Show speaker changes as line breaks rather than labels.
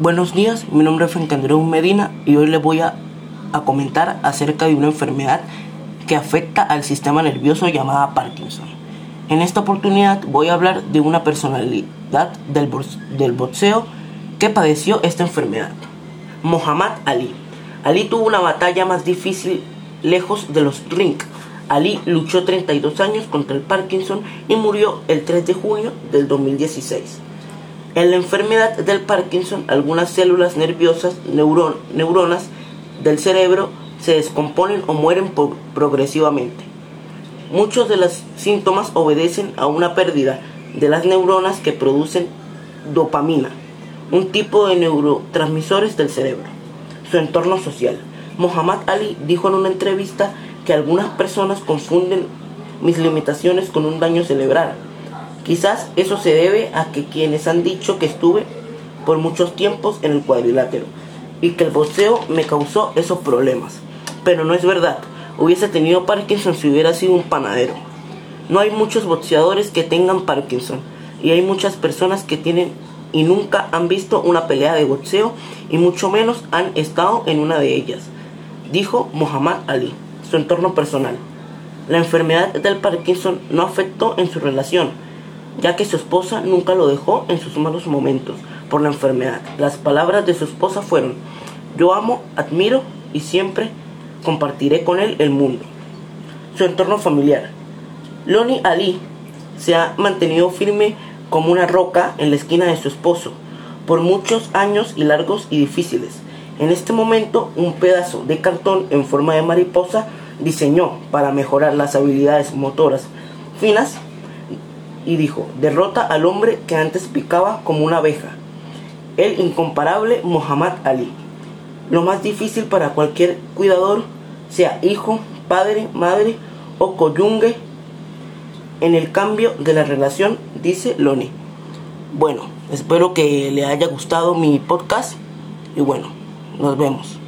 Buenos días, mi nombre es Frank Andreu Medina y hoy les voy a, a, comentar acerca de una enfermedad que afecta al sistema nervioso llamada Parkinson. En esta oportunidad voy a hablar de una personalidad del, del boxeo que padeció esta enfermedad, Muhammad Ali. Ali tuvo una batalla más difícil lejos de los rings. Ali luchó 32 años contra el Parkinson y murió el 3 de junio del 2016. En la enfermedad del Parkinson, algunas células nerviosas, neuronas del cerebro, se descomponen o mueren progresivamente. Muchos de los síntomas obedecen a una pérdida de las neuronas que producen dopamina, un tipo de neurotransmisores del cerebro. Su entorno social. Muhammad Ali dijo en una entrevista que algunas personas confunden mis limitaciones con un daño cerebral Quizás eso se debe a que quienes han dicho que estuve por muchos tiempos en el cuadrilátero y que el boxeo me causó esos problemas. Pero no es verdad. Hubiese tenido Parkinson si hubiera sido un panadero. No hay muchos boxeadores que tengan Parkinson y hay muchas personas que tienen y nunca han visto una pelea de boxeo y mucho menos han estado en una de ellas, dijo Muhammad Ali, su entorno personal. La enfermedad del Parkinson no afectó en su relación, ya que su esposa nunca lo dejó en sus malos momentos por la enfermedad. Las palabras de su esposa fueron, yo amo, admiro y siempre compartiré con él el mundo. Su entorno familiar. Loni Ali se ha mantenido firme como una roca en la esquina de su esposo por muchos años y largos y difíciles. En este momento, un pedazo de cartón en forma de mariposa diseñó para mejorar las habilidades motoras finas y dijo, derrota al hombre que antes picaba como una abeja, el incomparable Muhammad Ali. Lo más difícil para cualquier cuidador, sea hijo, padre, madre o coyungue, en el cambio de la relación, dice Loni. Bueno, espero que le haya gustado mi podcast y bueno, nos vemos.